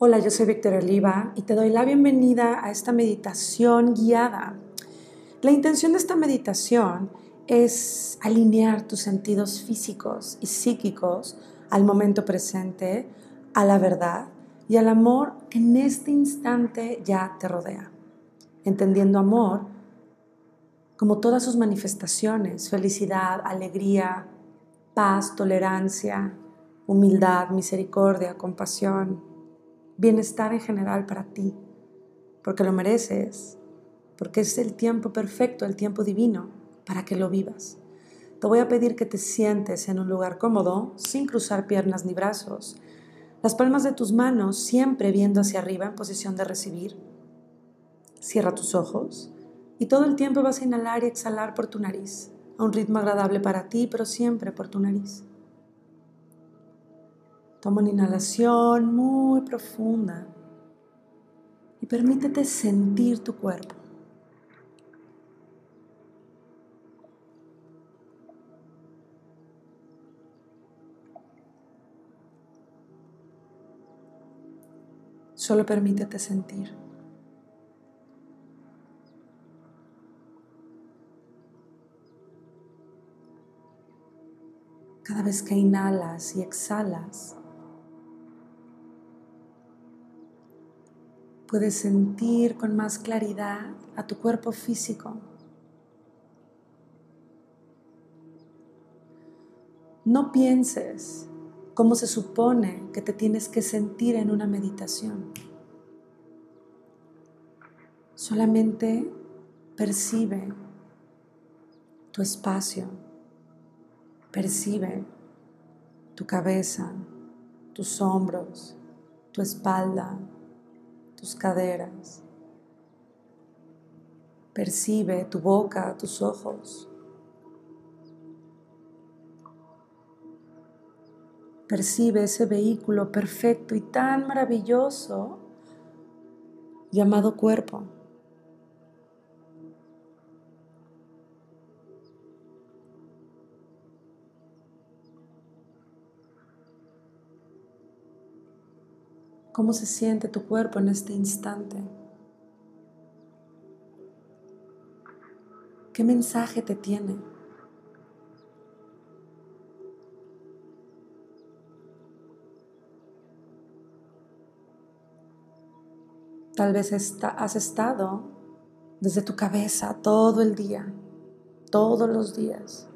Hola, yo soy Victoria Oliva y te doy la bienvenida a esta meditación guiada. La intención de esta meditación es alinear tus sentidos físicos y psíquicos al momento presente, a la verdad y al amor que en este instante ya te rodea. Entendiendo amor como todas sus manifestaciones, felicidad, alegría, paz, tolerancia, humildad, misericordia, compasión, bienestar en general para ti, porque lo mereces, porque es el tiempo perfecto, el tiempo divino, para que lo vivas. Te voy a pedir que te sientes en un lugar cómodo, sin cruzar piernas ni brazos, las palmas de tus manos siempre viendo hacia arriba en posición de recibir. Cierra tus ojos y todo el tiempo vas a inhalar y exhalar por tu nariz, a un ritmo agradable para ti, pero siempre por tu nariz. Toma una inhalación muy profunda y permítete sentir tu cuerpo. Solo permítete sentir. Cada vez que inhalas y exhalas, puedes sentir con más claridad a tu cuerpo físico. No pienses cómo se supone que te tienes que sentir en una meditación. Solamente percibe tu espacio, percibe tu cabeza, tus hombros, tu espalda, tus caderas. Percibe tu boca, tus ojos. Percibe ese vehículo perfecto y tan maravilloso llamado cuerpo. Cómo se siente tu cuerpo en este instante. ¿Qué mensaje te tiene? Tal vez has estado desde tu cabeza todo el día, todos los días,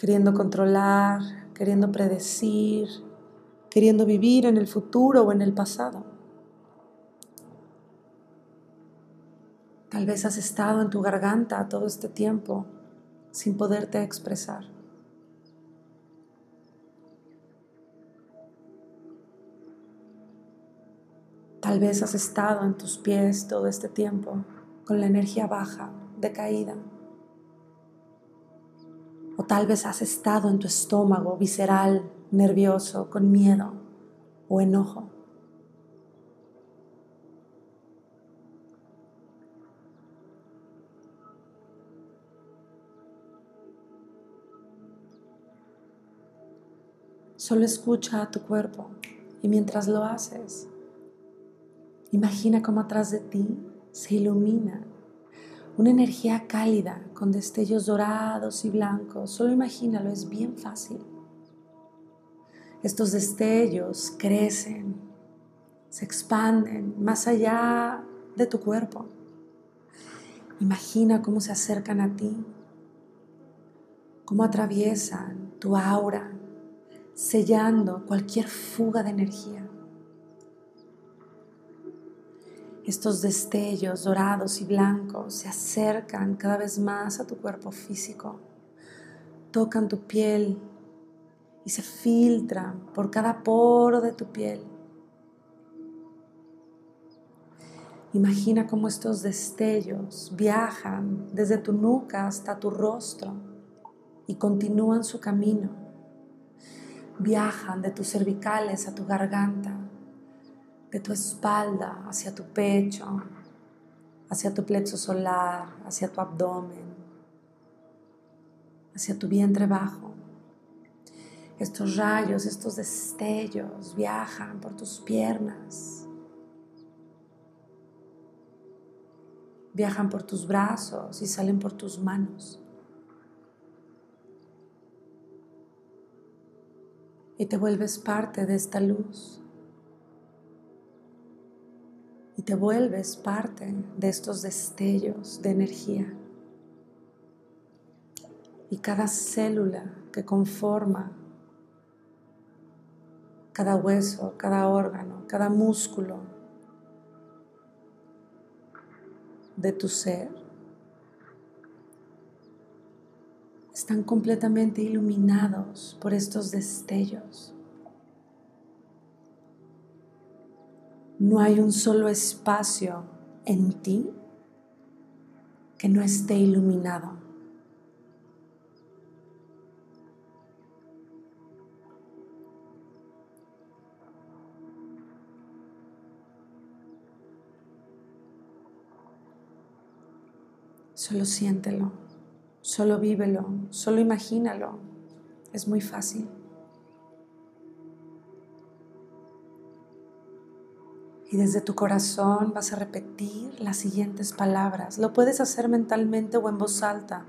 queriendo controlar, queriendo predecir, queriendo vivir en el futuro o en el pasado. Tal vez has estado en tu garganta todo este tiempo sin poderte expresar. Tal vez has estado en tus pies todo este tiempo con la energía baja, decaída. O tal vez has estado en tu estómago visceral, nervioso, con miedo o enojo. Solo escucha a tu cuerpo y mientras lo haces, imagina cómo atrás de ti se ilumina una energía cálida con destellos dorados y blancos. Solo imagínalo, es bien fácil. Estos destellos crecen, se expanden más allá de tu cuerpo. Imagina cómo se acercan a ti, cómo atraviesan tu aura, sellando cualquier fuga de energía. Estos destellos dorados y blancos se acercan cada vez más a tu cuerpo físico, tocan tu piel y se filtran por cada poro de tu piel. Imagina cómo estos destellos viajan desde tu nuca hasta tu rostro y continúan su camino. Viajan de tus cervicales a tu garganta de tu espalda hacia tu pecho, hacia tu plexo solar, hacia tu abdomen, hacia tu vientre bajo. Estos rayos, estos destellos viajan por tus piernas, viajan por tus brazos y salen por tus manos. Y te vuelves parte de esta luz. Y te vuelves parte de estos destellos de energía. Y cada célula que conforma cada hueso, cada órgano, cada músculo de tu ser están completamente iluminados por estos destellos. No hay un solo espacio en ti que no esté iluminado. Solo siéntelo, solo vívelo, solo imagínalo. Es muy fácil. Y desde tu corazón vas a repetir las siguientes palabras. Lo puedes hacer mentalmente o en voz alta,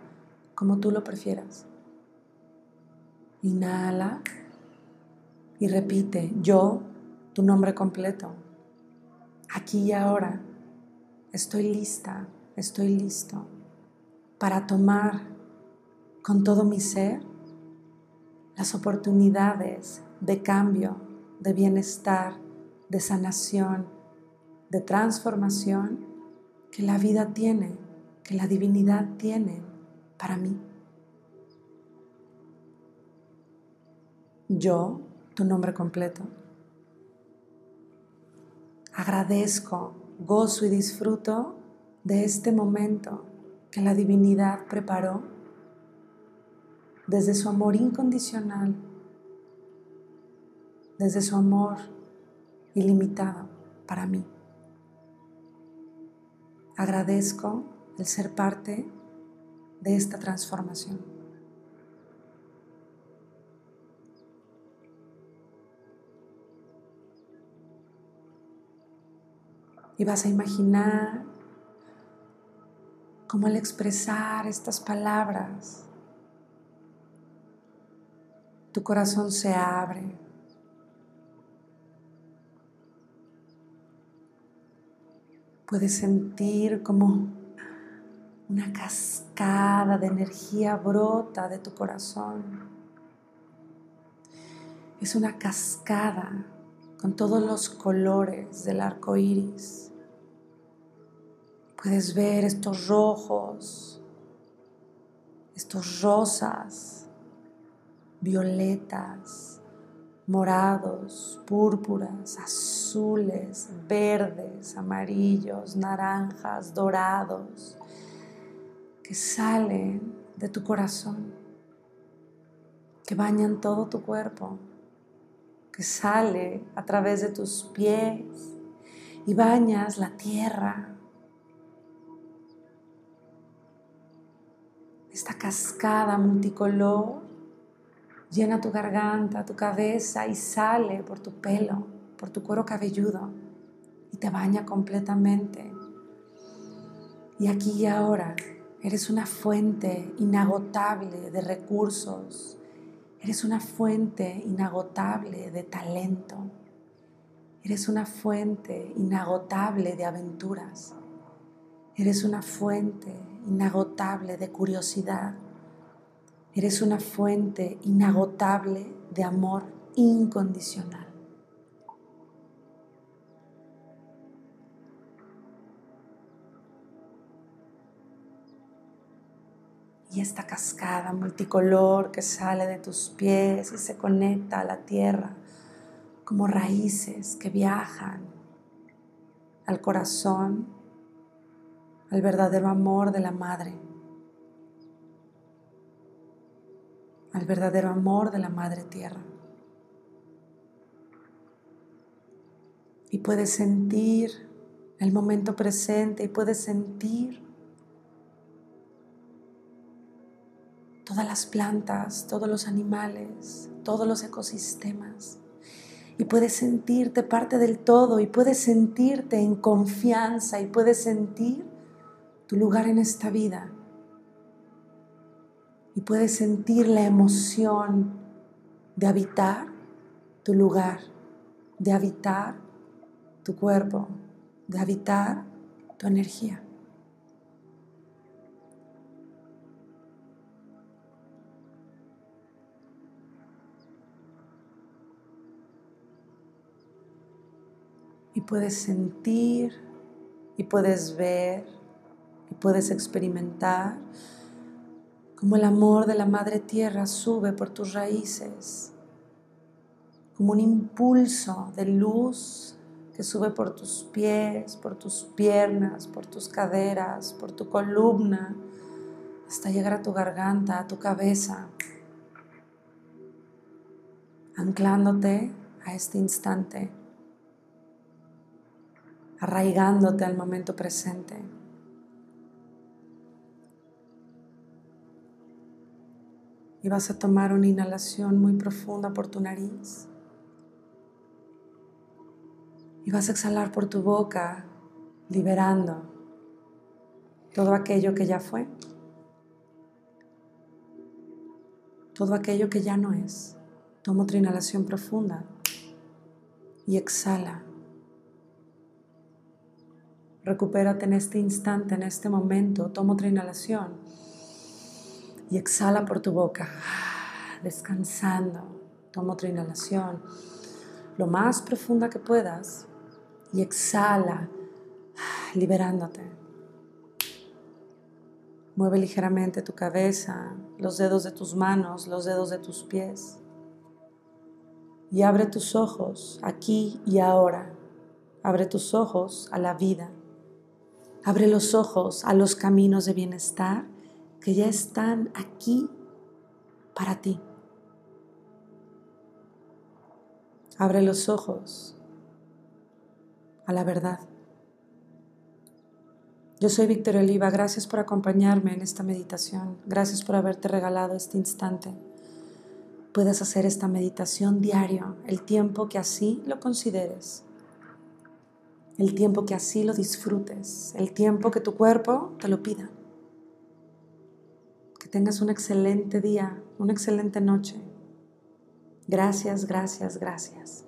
como tú lo prefieras. Inhala y repite, yo, tu nombre completo. Aquí y ahora, estoy lista, estoy listo para tomar con todo mi ser las oportunidades de cambio, de bienestar, de sanación, de transformación que la vida tiene, que la divinidad tiene para mí. Yo, tu nombre completo, agradezco, gozo y disfruto de este momento que la divinidad preparó desde su amor incondicional, desde su amor ilimitado para mí. Agradezco el ser parte de esta transformación. Y vas a imaginar cómo al expresar estas palabras, tu corazón se abre Puedes sentir como una cascada de energía brota de tu corazón. Es una cascada con todos los colores del arco iris. Puedes ver estos rojos, estos rosas, violetas, morados, púrpuras, azules, verdes, amarillos, naranjas, dorados, que salen de tu corazón, que bañan todo tu cuerpo, que sale a través de tus pies y bañas la tierra. Esta cascada multicolor llena tu garganta, tu cabeza y sale por tu pelo, por tu cuero cabelludo y te baña completamente. Y aquí y ahora eres una fuente inagotable de recursos, eres una fuente inagotable de talento, eres una fuente inagotable de aventuras, eres una fuente inagotable de curiosidad Eres una fuente inagotable de amor incondicional. Y esta cascada multicolor que sale de tus pies y se conecta a la tierra como raíces que viajan al corazón, al verdadero amor de la madre. Al verdadero amor de la Madre Tierra. Y puedes sentir el momento presente y puedes sentir todas las plantas, todos los animales, todos los ecosistemas. Y puedes sentirte parte del todo y puedes sentirte en confianza y puedes sentir tu lugar en esta vida. Y puedes sentir la emoción de habitar tu lugar, de habitar tu cuerpo, de habitar tu energía. Y puedes sentir y puedes ver y puedes experimentar como el amor de la Madre Tierra sube por tus raíces, como un impulso de luz que sube por tus pies, por tus piernas, por tus caderas, por tu columna, hasta llegar a tu garganta, a tu cabeza, anclándote a este instante, arraigándote al momento presente. Y vas a tomar una inhalación muy profunda por tu nariz. Y vas a exhalar por tu boca, liberando todo aquello que ya fue, todo aquello que ya no es. Toma otra inhalación profunda y exhala. Recupérate en este instante, en este momento. Toma otra inhalación y exhala por tu boca, descansando. Toma otra inhalación, lo más profunda que puedas y exhala, liberándote. Mueve ligeramente tu cabeza, los dedos de tus manos, los dedos de tus pies. Y abre tus ojos aquí y ahora. Abre tus ojos a la vida. Abre los ojos a los caminos de bienestar que ya están aquí para ti. Abre los ojos a la verdad. Yo soy Victoria Oliva, gracias por acompañarme en esta meditación, gracias por haberte regalado este instante. Puedes hacer esta meditación diario, el tiempo que así lo consideres, el tiempo que así lo disfrutes, el tiempo que tu cuerpo te lo pida tengas un excelente día, una excelente noche. Gracias, gracias, gracias.